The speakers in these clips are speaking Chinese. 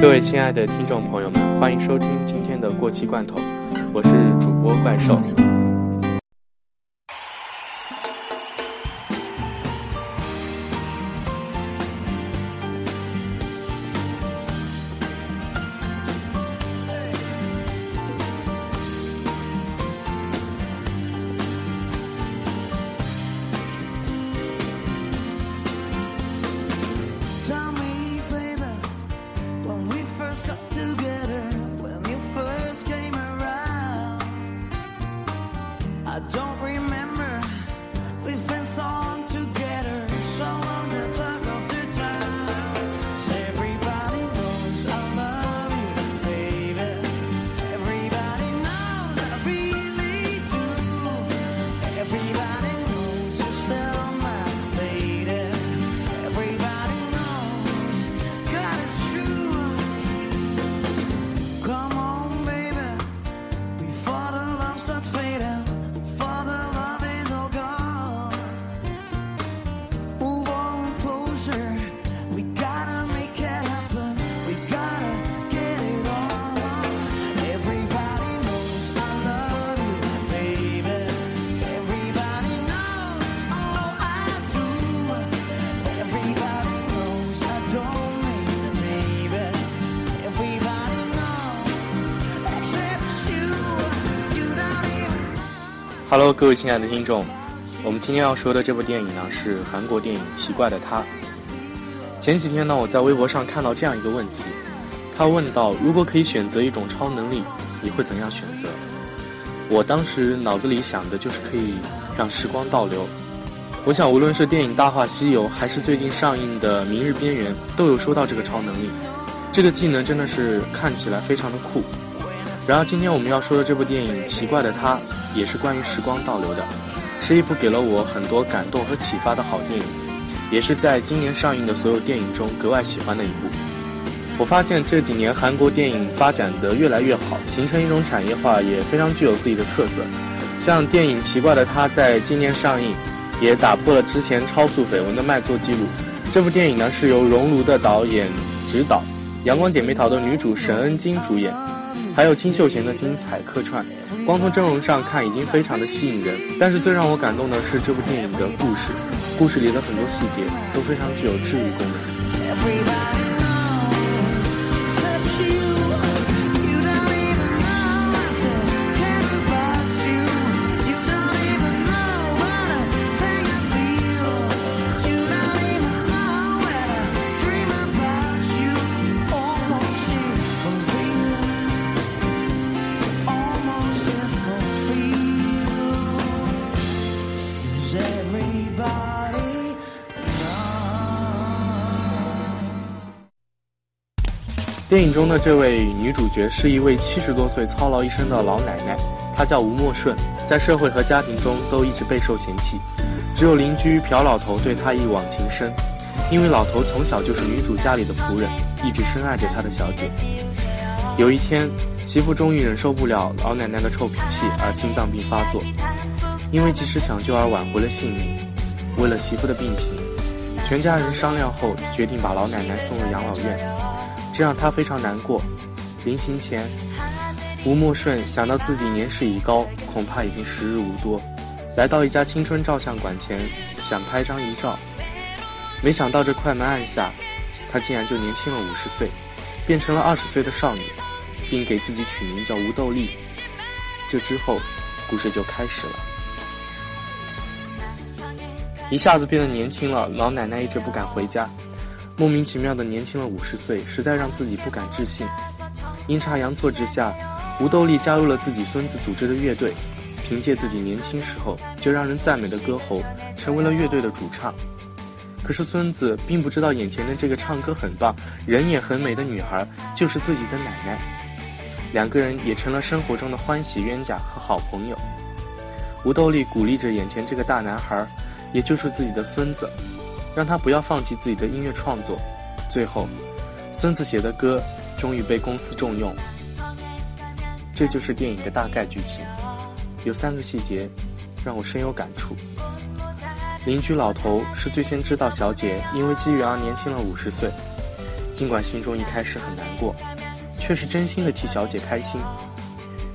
各位亲爱的听众朋友们，欢迎收听今天的过期罐头，我是主播怪兽。Hello，各位亲爱的听众，我们今天要说的这部电影呢是韩国电影《奇怪的他》。前几天呢，我在微博上看到这样一个问题，他问到：如果可以选择一种超能力，你会怎样选择？我当时脑子里想的就是可以让时光倒流。我想，无论是电影《大话西游》，还是最近上映的《明日边缘》，都有说到这个超能力。这个技能真的是看起来非常的酷。然而，今天我们要说的这部电影《奇怪的他》，也是关于时光倒流的，是一部给了我很多感动和启发的好电影，也是在今年上映的所有电影中格外喜欢的一部。我发现这几年韩国电影发展得越来越好，形成一种产业化，也非常具有自己的特色。像电影《奇怪的他》在今年上映，也打破了之前超速绯闻的卖座记录。这部电影呢是由熔炉的导演执导，《阳光姐妹淘》的女主沈恩金主演。还有金秀贤的精彩客串，光从阵容上看已经非常的吸引人。但是最让我感动的是这部电影的故事，故事里的很多细节都非常具有治愈功能。电影中的这位女主角是一位七十多岁操劳一生的老奶奶，她叫吴默顺，在社会和家庭中都一直备受嫌弃，只有邻居朴老头对她一往情深，因为老头从小就是女主家里的仆人，一直深爱着她的小姐。有一天，媳妇终于忍受不了老奶奶的臭脾气而心脏病发作，因为及时抢救而挽回了性命。为了媳妇的病情，全家人商量后决定把老奶奶送入养老院。这让他非常难过。临行前，吴莫顺想到自己年事已高，恐怕已经时日无多，来到一家青春照相馆前，想拍张遗照。没想到这快门按下，他竟然就年轻了五十岁，变成了二十岁的少女，并给自己取名叫吴豆丽。这之后，故事就开始了。一下子变得年轻了，老奶奶一直不敢回家。莫名其妙的年轻了五十岁，实在让自己不敢置信。阴差阳错之下，吴豆丽加入了自己孙子组织的乐队，凭借自己年轻时候就让人赞美的歌喉，成为了乐队的主唱。可是孙子并不知道，眼前的这个唱歌很棒、人也很美的女孩就是自己的奶奶。两个人也成了生活中的欢喜冤家和好朋友。吴豆丽鼓励着眼前这个大男孩，也就是自己的孙子。让他不要放弃自己的音乐创作。最后，孙子写的歌终于被公司重用。这就是电影的大概剧情。有三个细节让我深有感触。邻居老头是最先知道小姐因为机缘而年轻了五十岁，尽管心中一开始很难过，却是真心的替小姐开心，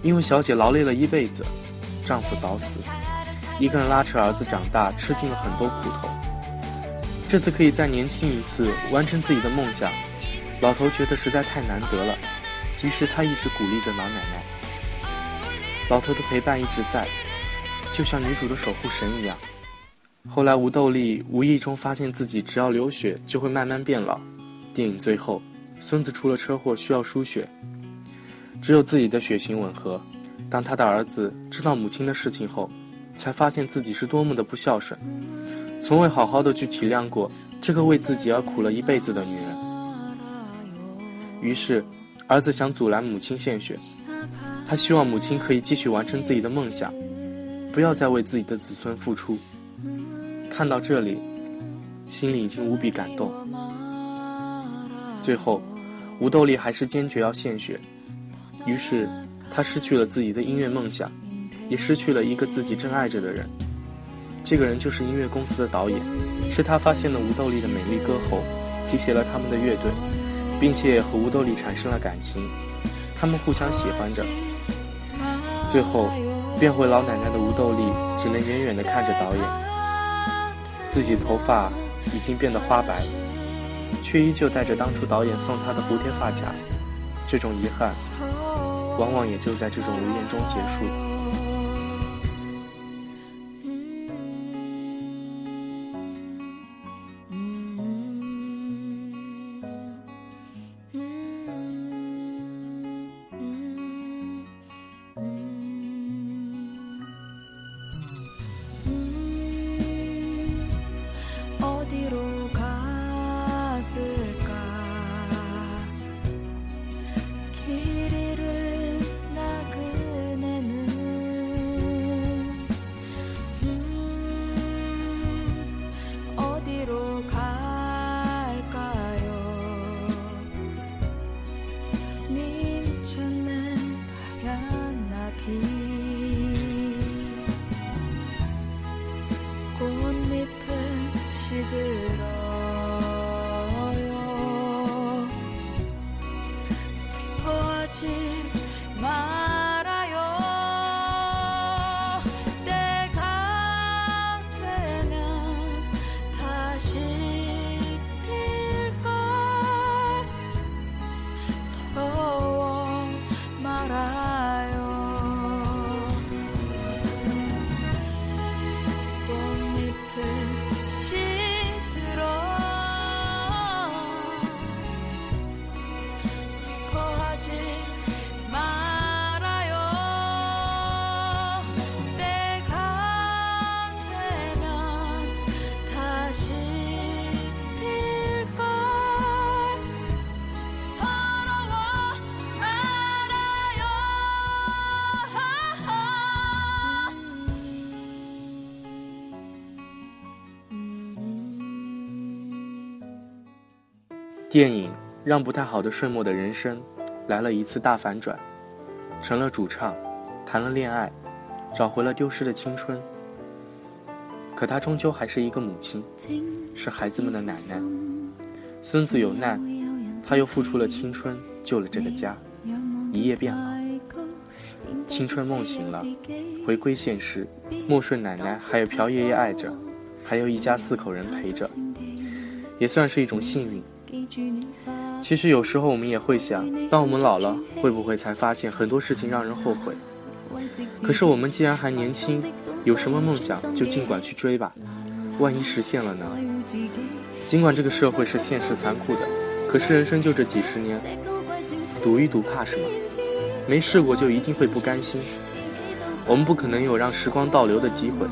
因为小姐劳累了一辈子，丈夫早死，一个人拉扯儿子长大，吃尽了很多苦头。这次可以再年轻一次，完成自己的梦想，老头觉得实在太难得了，于是他一直鼓励着老奶奶。老头的陪伴一直在，就像女主的守护神一样。后来吴豆丽无意中发现自己只要流血就会慢慢变老。电影最后，孙子出了车祸需要输血，只有自己的血型吻合。当他的儿子知道母亲的事情后，才发现自己是多么的不孝顺，从未好好的去体谅过这个为自己而苦了一辈子的女人。于是，儿子想阻拦母亲献血。他希望母亲可以继续完成自己的梦想，不要再为自己的子孙付出。看到这里，心里已经无比感动。最后，吴豆丽还是坚决要献血，于是她失去了自己的音乐梦想，也失去了一个自己真爱着的人。这个人就是音乐公司的导演，是他发现了吴豆莉的美丽歌喉，提携了他们的乐队，并且和吴豆莉产生了感情，他们互相喜欢着。最后，变回老奶奶的吴豆莉只能远远地看着导演，自己头发已经变得花白，却依旧戴着当初导演送她的蝴蝶发卡。这种遗憾，往往也就在这种无言中结束。电影让不太好的睡墨的人生来了一次大反转，成了主唱，谈了恋爱，找回了丢失的青春。可她终究还是一个母亲，是孩子们的奶奶。孙子有难，她又付出了青春救了这个家，一夜变老。青春梦醒了，回归现实，莫顺奶奶还有朴爷爷爱着，还有一家四口人陪着，也算是一种幸运。其实有时候我们也会想，当我们老了，会不会才发现很多事情让人后悔？可是我们既然还年轻，有什么梦想就尽管去追吧，万一实现了呢？尽管这个社会是现实残酷的，可是人生就这几十年，赌一赌怕什么？没试过就一定会不甘心。我们不可能有让时光倒流的机会，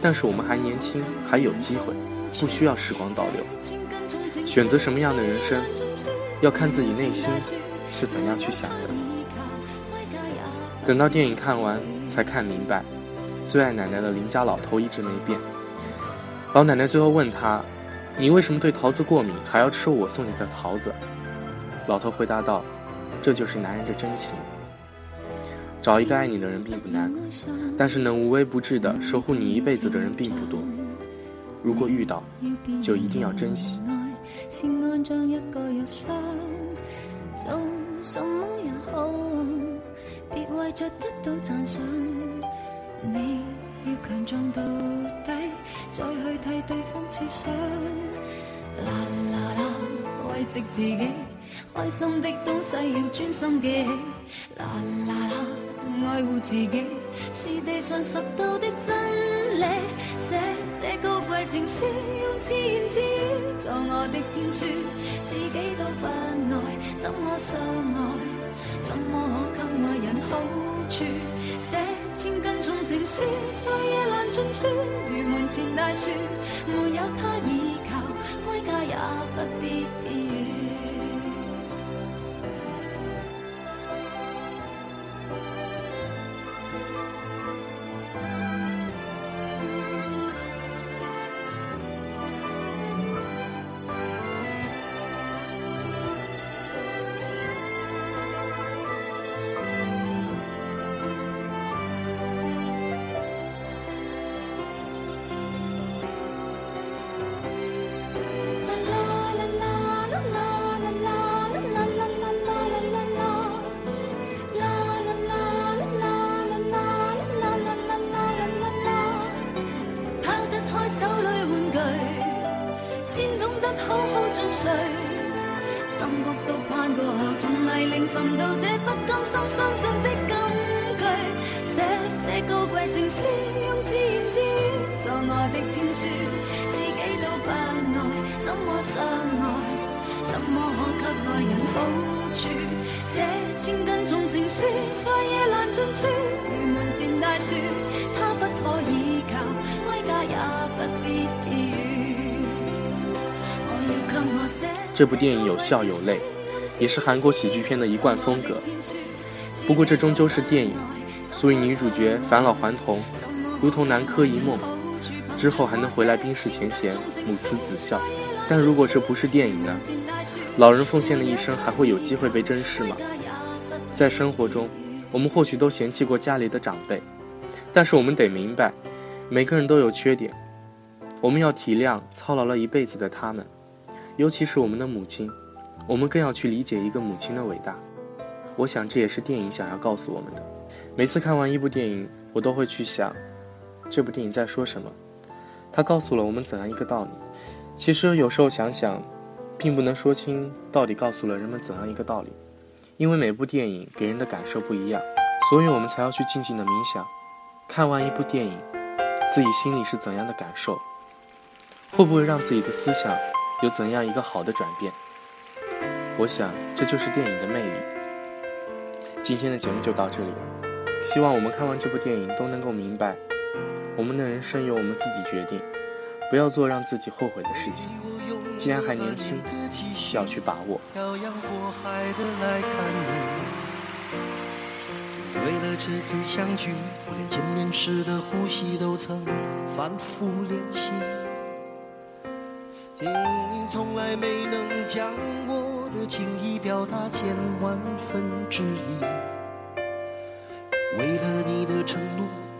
但是我们还年轻，还有机会，不需要时光倒流。选择什么样的人生，要看自己内心是怎样去想的。等到电影看完，才看明白，最爱奶奶的邻家老头一直没变。老奶奶最后问他：“你为什么对桃子过敏，还要吃我送你的桃子？”老头回答道：“这就是男人的真情。找一个爱你的人并不难，但是能无微不至的守护你一辈子的人并不多。如果遇到，就一定要珍惜。”先安葬一个忧伤，做什么也好，别为着得到赞赏。你要强壮到底，再去替对方设想。啦啦啦，慰藉自己，开心的东西要专心记起。啦啦啦，爱护自己是地上拾到的真理。情书，用自言自语作我的天书，自己都不爱，怎么相爱？怎么可给爱人好处？这千斤重情书，在夜阑尽处，如门前大树，没有他倚靠，归家也不必的天书，自己都不爱，怎么相爱？怎么可给爱人好处？这千斤重情书，在夜阑尽处，如门前大树，它不可倚靠，也不必避雨。我要给我写这部电影有笑有泪，也是韩国喜剧片的一贯风格。不过这终究是电影，所以女主角返老还童，如同南柯一梦，之后还能回来冰释前嫌，母慈子孝。但如果这不是电影呢？老人奉献的一生还会有机会被珍视吗？在生活中，我们或许都嫌弃过家里的长辈，但是我们得明白，每个人都有缺点，我们要体谅操劳了一辈子的他们，尤其是我们的母亲，我们更要去理解一个母亲的伟大。我想这也是电影想要告诉我们的。每次看完一部电影，我都会去想，这部电影在说什么？它告诉了我们怎样一个道理？其实有时候想想，并不能说清到底告诉了人们怎样一个道理，因为每部电影给人的感受不一样，所以我们才要去静静的冥想。看完一部电影，自己心里是怎样的感受？会不会让自己的思想有怎样一个好的转变？我想这就是电影的魅力。今天的节目就到这里了，希望我们看完这部电影都能够明白，我们的人生由我们自己决定。不要做让自己后悔的事情。既然还年轻，需要去把握。漂洋过海的来看你，为了这次相聚，我连见面时的呼吸都曾反复练习。你从来没能将我的情意表达千万分之一。为了你的承诺，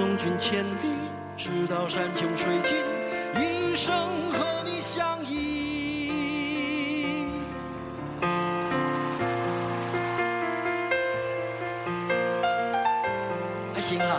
送君千里，直到山穷水尽，一生和你相依。还行啊。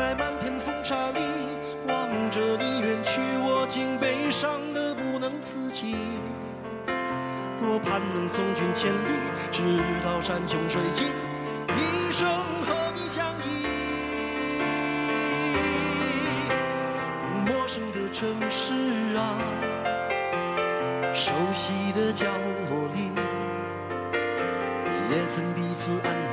在漫天风沙里望着你远去，我竟悲伤的不能自己。多盼能送君千里，直到山穷水尽，一生和你相依。陌生的城市啊，熟悉的角落里，也曾彼此安慰，